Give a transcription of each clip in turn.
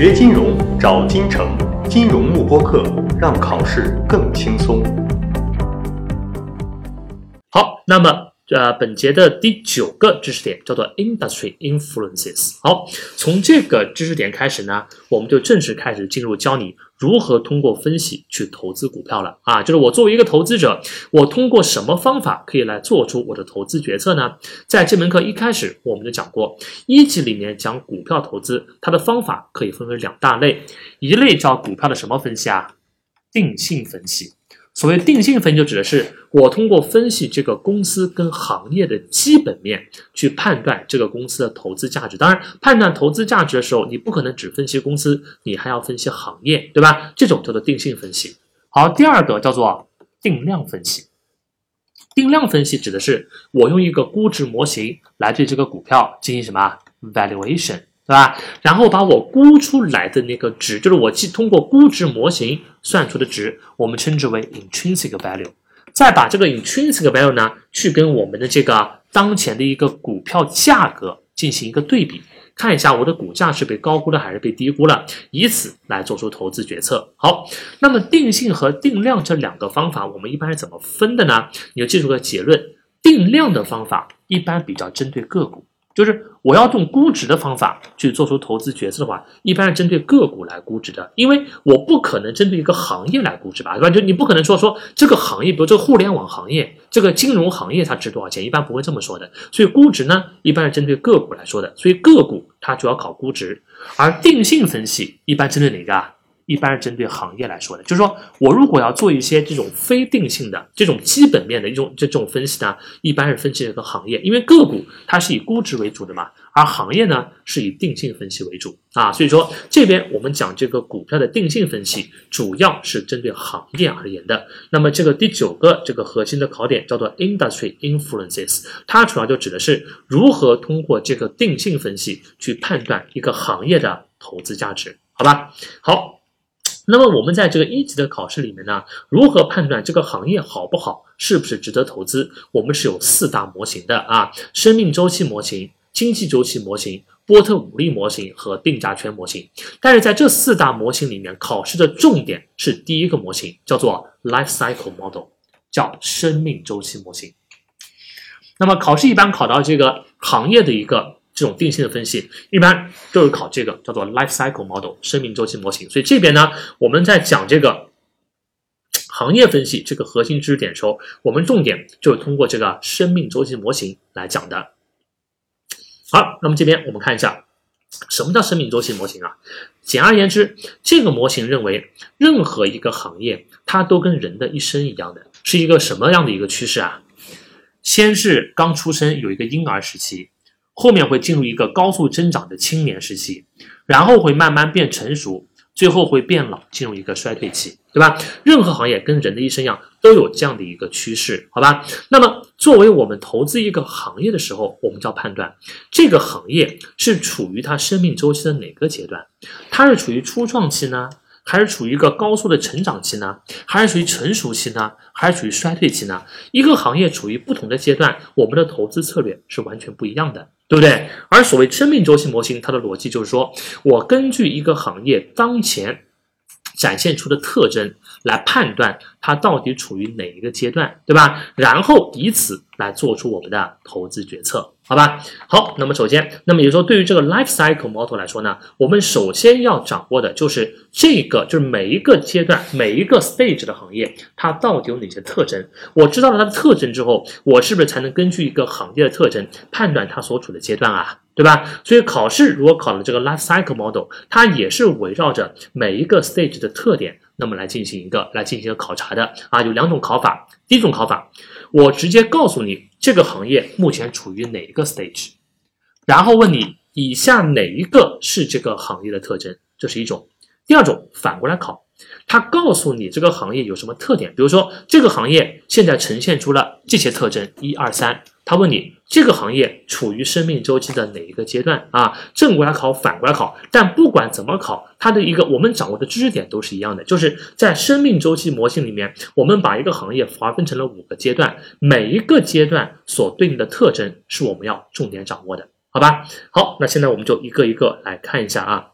学金融找金城，金融慕播课，让考试更轻松。好，那么呃，本节的第九个知识点叫做 industry influences。好，从这个知识点开始呢，我们就正式开始进入教你如何通过分析去投资股票了啊。就是我作为一个投资者，我通过什么方法可以来做出我的投资决策呢？在这门课一开始我们就讲过，一级里面讲股票投资，它的方法可以分为两大类，一类叫股票的什么分析啊？定性分析。所谓定性分析，就指的是我通过分析这个公司跟行业的基本面，去判断这个公司的投资价值。当然，判断投资价值的时候，你不可能只分析公司，你还要分析行业，对吧？这种叫做定性分析。好，第二个叫做定量分析。定量分析指的是我用一个估值模型来对这个股票进行什么 valuation。对吧？然后把我估出来的那个值，就是我既通过估值模型算出的值，我们称之为 intrinsic value。再把这个 intrinsic value 呢，去跟我们的这个当前的一个股票价格进行一个对比，看一下我的股价是被高估了还是被低估了，以此来做出投资决策。好，那么定性和定量这两个方法，我们一般是怎么分的呢？你就记住个结论：定量的方法一般比较针对个股。就是我要用估值的方法去做出投资决策的话，一般是针对个股来估值的，因为我不可能针对一个行业来估值吧，对吧？就你不可能说说这个行业，比如这个互联网行业、这个金融行业它值多少钱，一般不会这么说的。所以估值呢，一般是针对个股来说的，所以个股它主要考估值，而定性分析一般针对哪个啊？一般是针对行业来说的，就是说我如果要做一些这种非定性的这种基本面的一种这种分析呢，一般是分析这个行业，因为个股它是以估值为主的嘛，而行业呢是以定性分析为主啊，所以说这边我们讲这个股票的定性分析，主要是针对行业而言的。那么这个第九个这个核心的考点叫做 industry influences，它主要就指的是如何通过这个定性分析去判断一个行业的投资价值，好吧？好。那么我们在这个一级的考试里面呢，如何判断这个行业好不好，是不是值得投资？我们是有四大模型的啊：生命周期模型、经济周期模型、波特五力模型和定价圈模型。但是在这四大模型里面，考试的重点是第一个模型，叫做 life cycle model，叫生命周期模型。那么考试一般考到这个行业的一个。这种定性的分析一般都是考这个叫做 life cycle model 生命周期模型，所以这边呢，我们在讲这个行业分析这个核心知识点的时候，我们重点就是通过这个生命周期模型来讲的。好，那么这边我们看一下什么叫生命周期模型啊？简而言之，这个模型认为任何一个行业它都跟人的一生一样的，是一个什么样的一个趋势啊？先是刚出生有一个婴儿时期。后面会进入一个高速增长的青年时期，然后会慢慢变成熟，最后会变老，进入一个衰退期，对吧？任何行业跟人的一生一样，都有这样的一个趋势，好吧？那么，作为我们投资一个行业的时候，我们就要判断这个行业是处于它生命周期的哪个阶段？它是处于初创期呢，还是处于一个高速的成长期呢？还是属于成熟期呢？还是处于衰退期呢？一个行业处于不同的阶段，我们的投资策略是完全不一样的。对不对？而所谓生命周期模型，它的逻辑就是说，我根据一个行业当前展现出的特征来判断它到底处于哪一个阶段，对吧？然后以此来做出我们的投资决策。好吧，好，那么首先，那么也就是说，对于这个 life cycle model 来说呢，我们首先要掌握的就是这个，就是每一个阶段、每一个 stage 的行业，它到底有哪些特征？我知道了它的特征之后，我是不是才能根据一个行业的特征判断它所处的阶段啊？对吧？所以考试如果考了这个 life cycle model，它也是围绕着每一个 stage 的特点，那么来进行一个来进行一个考察的啊。有两种考法，第一种考法，我直接告诉你。这个行业目前处于哪一个 stage？然后问你以下哪一个是这个行业的特征？这是一种。第二种反过来考，他告诉你这个行业有什么特点，比如说这个行业现在呈现出了这些特征，一二三。他问你这个行业处于生命周期的哪一个阶段啊？正过来考，反过来考，但不管怎么考，它的一个我们掌握的知识点都是一样的，就是在生命周期模型里面，我们把一个行业划分成了五个阶段，每一个阶段所对应的特征是我们要重点掌握的，好吧？好，那现在我们就一个一个来看一下啊。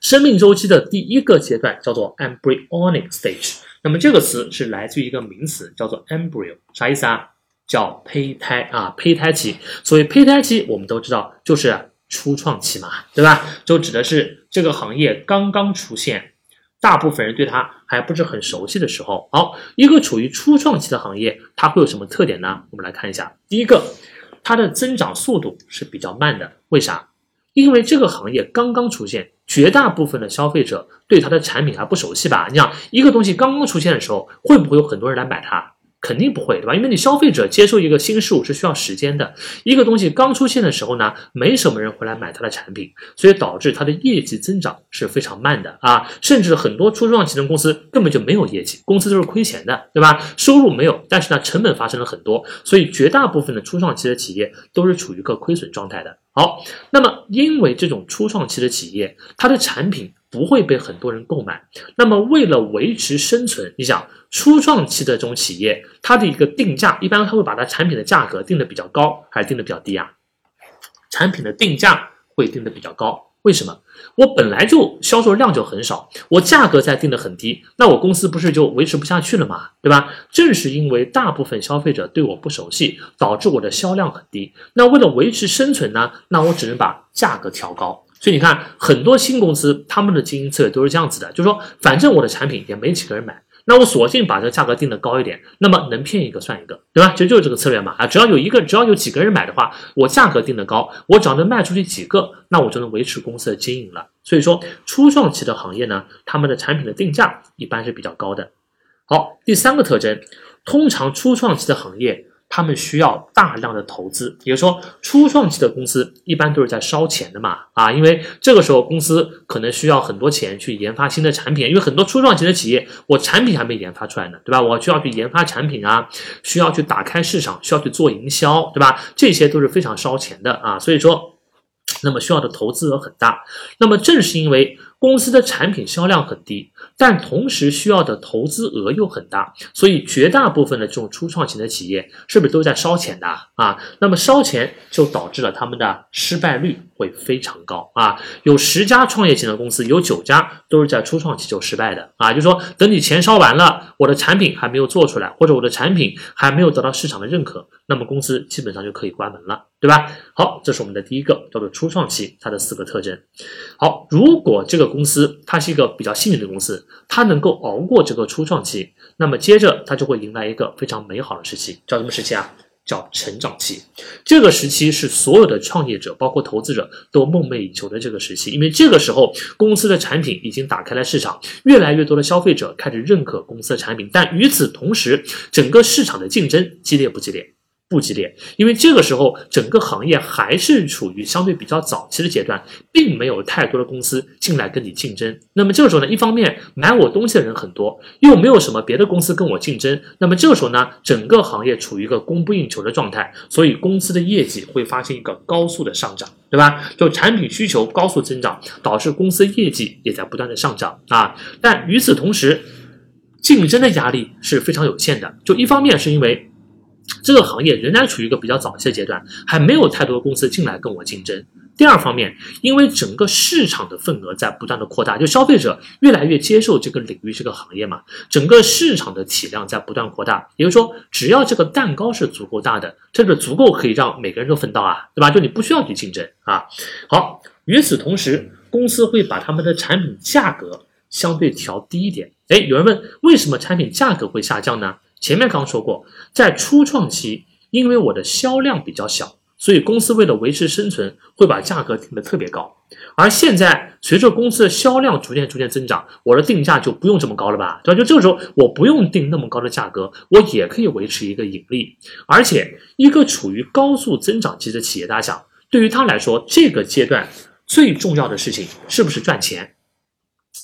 生命周期的第一个阶段叫做 embryonic stage。那么这个词是来自于一个名词，叫做 embryo，啥意思啊？叫胚胎啊，胚胎期。所谓胚胎期，我们都知道就是初创期嘛，对吧？就指的是这个行业刚刚出现，大部分人对它还不是很熟悉的时候。好，一个处于初创期的行业，它会有什么特点呢？我们来看一下，第一个，它的增长速度是比较慢的，为啥？因为这个行业刚刚出现，绝大部分的消费者对它的产品还不熟悉吧？你想，一个东西刚刚出现的时候，会不会有很多人来买它？肯定不会，对吧？因为你消费者接受一个新事物是需要时间的。一个东西刚出现的时候呢，没什么人会来买它的产品，所以导致它的业绩增长是非常慢的啊。甚至很多初创期的公司根本就没有业绩，公司都是亏钱的，对吧？收入没有，但是呢，成本发生了很多，所以绝大部分的初创期的企业都是处于一个亏损状态的。好，那么因为这种初创期的企业，它的产品不会被很多人购买，那么为了维持生存，你想初创期的这种企业，它的一个定价，一般它会把它产品的价格定的比较高，还是定的比较低啊？产品的定价会定的比较高。为什么？我本来就销售量就很少，我价格再定的很低，那我公司不是就维持不下去了吗？对吧？正是因为大部分消费者对我不熟悉，导致我的销量很低。那为了维持生存呢？那我只能把价格调高。所以你看，很多新公司他们的经营策略都是这样子的，就是说，反正我的产品也没几个人买。那我索性把这个价格定的高一点，那么能骗一个算一个，对吧？其实就是这个策略嘛啊，只要有一个，只要有几个人买的话，我价格定的高，我只要能卖出去几个，那我就能维持公司的经营了。所以说，初创期的行业呢，他们的产品的定价一般是比较高的。好，第三个特征，通常初创期的行业。他们需要大量的投资，也就是说，初创期的公司一般都是在烧钱的嘛，啊，因为这个时候公司可能需要很多钱去研发新的产品，因为很多初创期的企业，我产品还没研发出来呢，对吧？我需要去研发产品啊，需要去打开市场，需要去做营销，对吧？这些都是非常烧钱的啊，所以说，那么需要的投资额很大。那么正是因为。公司的产品销量很低，但同时需要的投资额又很大，所以绝大部分的这种初创型的企业是不是都在烧钱的啊？那么烧钱就导致了他们的失败率会非常高啊！有十家创业型的公司，有九家都是在初创期就失败的啊！就是说，等你钱烧完了，我的产品还没有做出来，或者我的产品还没有得到市场的认可，那么公司基本上就可以关门了，对吧？好，这是我们的第一个叫做初创期它的四个特征。好，如果这个公司它是一个比较幸运的公司，它能够熬过这个初创期，那么接着它就会迎来一个非常美好的时期，叫什么时期啊？叫成长期。这个时期是所有的创业者，包括投资者都梦寐以求的这个时期，因为这个时候公司的产品已经打开了市场，越来越多的消费者开始认可公司的产品，但与此同时，整个市场的竞争激烈不激烈？不激烈，因为这个时候整个行业还是处于相对比较早期的阶段，并没有太多的公司进来跟你竞争。那么这个时候呢，一方面买我东西的人很多，又没有什么别的公司跟我竞争。那么这个时候呢，整个行业处于一个供不应求的状态，所以公司的业绩会发生一个高速的上涨，对吧？就产品需求高速增长，导致公司业绩也在不断的上涨啊。但与此同时，竞争的压力是非常有限的。就一方面是因为。这个行业仍然处于一个比较早期的阶段，还没有太多公司进来跟我竞争。第二方面，因为整个市场的份额在不断的扩大，就消费者越来越接受这个领域、这个行业嘛，整个市场的体量在不断扩大。也就是说，只要这个蛋糕是足够大的，这个足够可以让每个人都分到啊，对吧？就你不需要去竞争啊。好，与此同时，公司会把他们的产品价格相对调低一点。哎，有人问，为什么产品价格会下降呢？前面刚说过，在初创期，因为我的销量比较小，所以公司为了维持生存，会把价格定的特别高。而现在，随着公司的销量逐渐逐渐增长，我的定价就不用这么高了吧，对吧？就这个时候，我不用定那么高的价格，我也可以维持一个盈利。而且，一个处于高速增长期的企业，大家想，对于他来说，这个阶段最重要的事情是不是赚钱？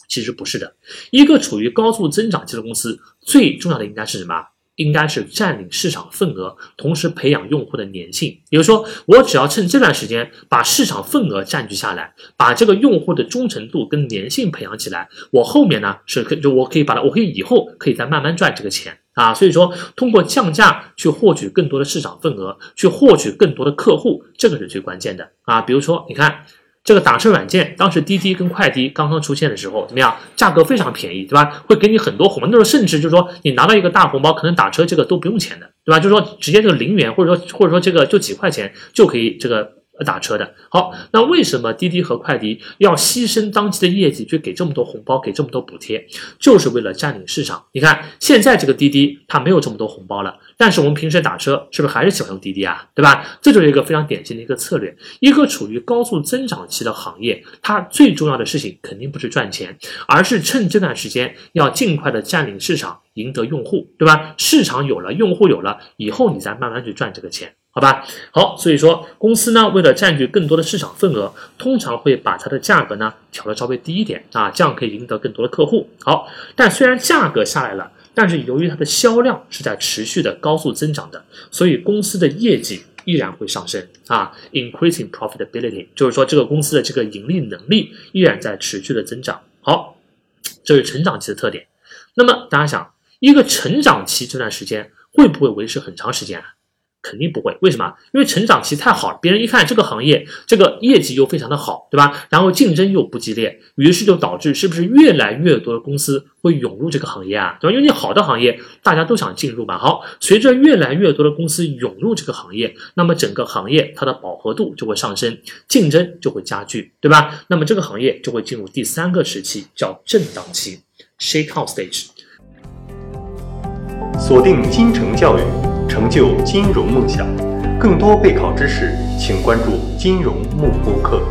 其实不是的，一个处于高速增长期的公司，最重要的应该是什么？应该是占领市场份额，同时培养用户的粘性。比如说，我只要趁这段时间把市场份额占据下来，把这个用户的忠诚度跟粘性培养起来，我后面呢是可就我可以把它，我可以以后可以再慢慢赚这个钱啊。所以说，通过降价去获取更多的市场份额，去获取更多的客户，这个是最关键的啊。比如说，你看。这个打车软件，当时滴滴跟快滴刚刚出现的时候，怎么样？价格非常便宜，对吧？会给你很多红包，那时候甚至就是说，你拿到一个大红包，可能打车这个都不用钱的，对吧？就是说，直接就零元，或者说或者说这个就几块钱就可以这个。打车的好，那为什么滴滴和快滴要牺牲当期的业绩去给这么多红包，给这么多补贴，就是为了占领市场？你看现在这个滴滴它没有这么多红包了，但是我们平时打车是不是还是喜欢用滴滴啊？对吧？这就是一个非常典型的一个策略。一个处于高速增长期的行业，它最重要的事情肯定不是赚钱，而是趁这段时间要尽快的占领市场，赢得用户，对吧？市场有了，用户有了，以后你再慢慢去赚这个钱。好吧，好，所以说公司呢，为了占据更多的市场份额，通常会把它的价格呢调的稍微低一点啊，这样可以赢得更多的客户。好，但虽然价格下来了，但是由于它的销量是在持续的高速增长的，所以公司的业绩依然会上升啊，increasing profitability，就是说这个公司的这个盈利能力依然在持续的增长。好，这是成长期的特点。那么大家想，一个成长期这段时间会不会维持很长时间啊？肯定不会，为什么？因为成长期太好了，别人一看这个行业，这个业绩又非常的好，对吧？然后竞争又不激烈，于是就导致是不是越来越多的公司会涌入这个行业啊？对吧？因为你好的行业，大家都想进入嘛。好，随着越来越多的公司涌入这个行业，那么整个行业它的饱和度就会上升，竞争就会加剧，对吧？那么这个行业就会进入第三个时期，叫震荡期 （shakeout stage）。锁定金城教育。成就金融梦想，更多备考知识，请关注金融幕布课。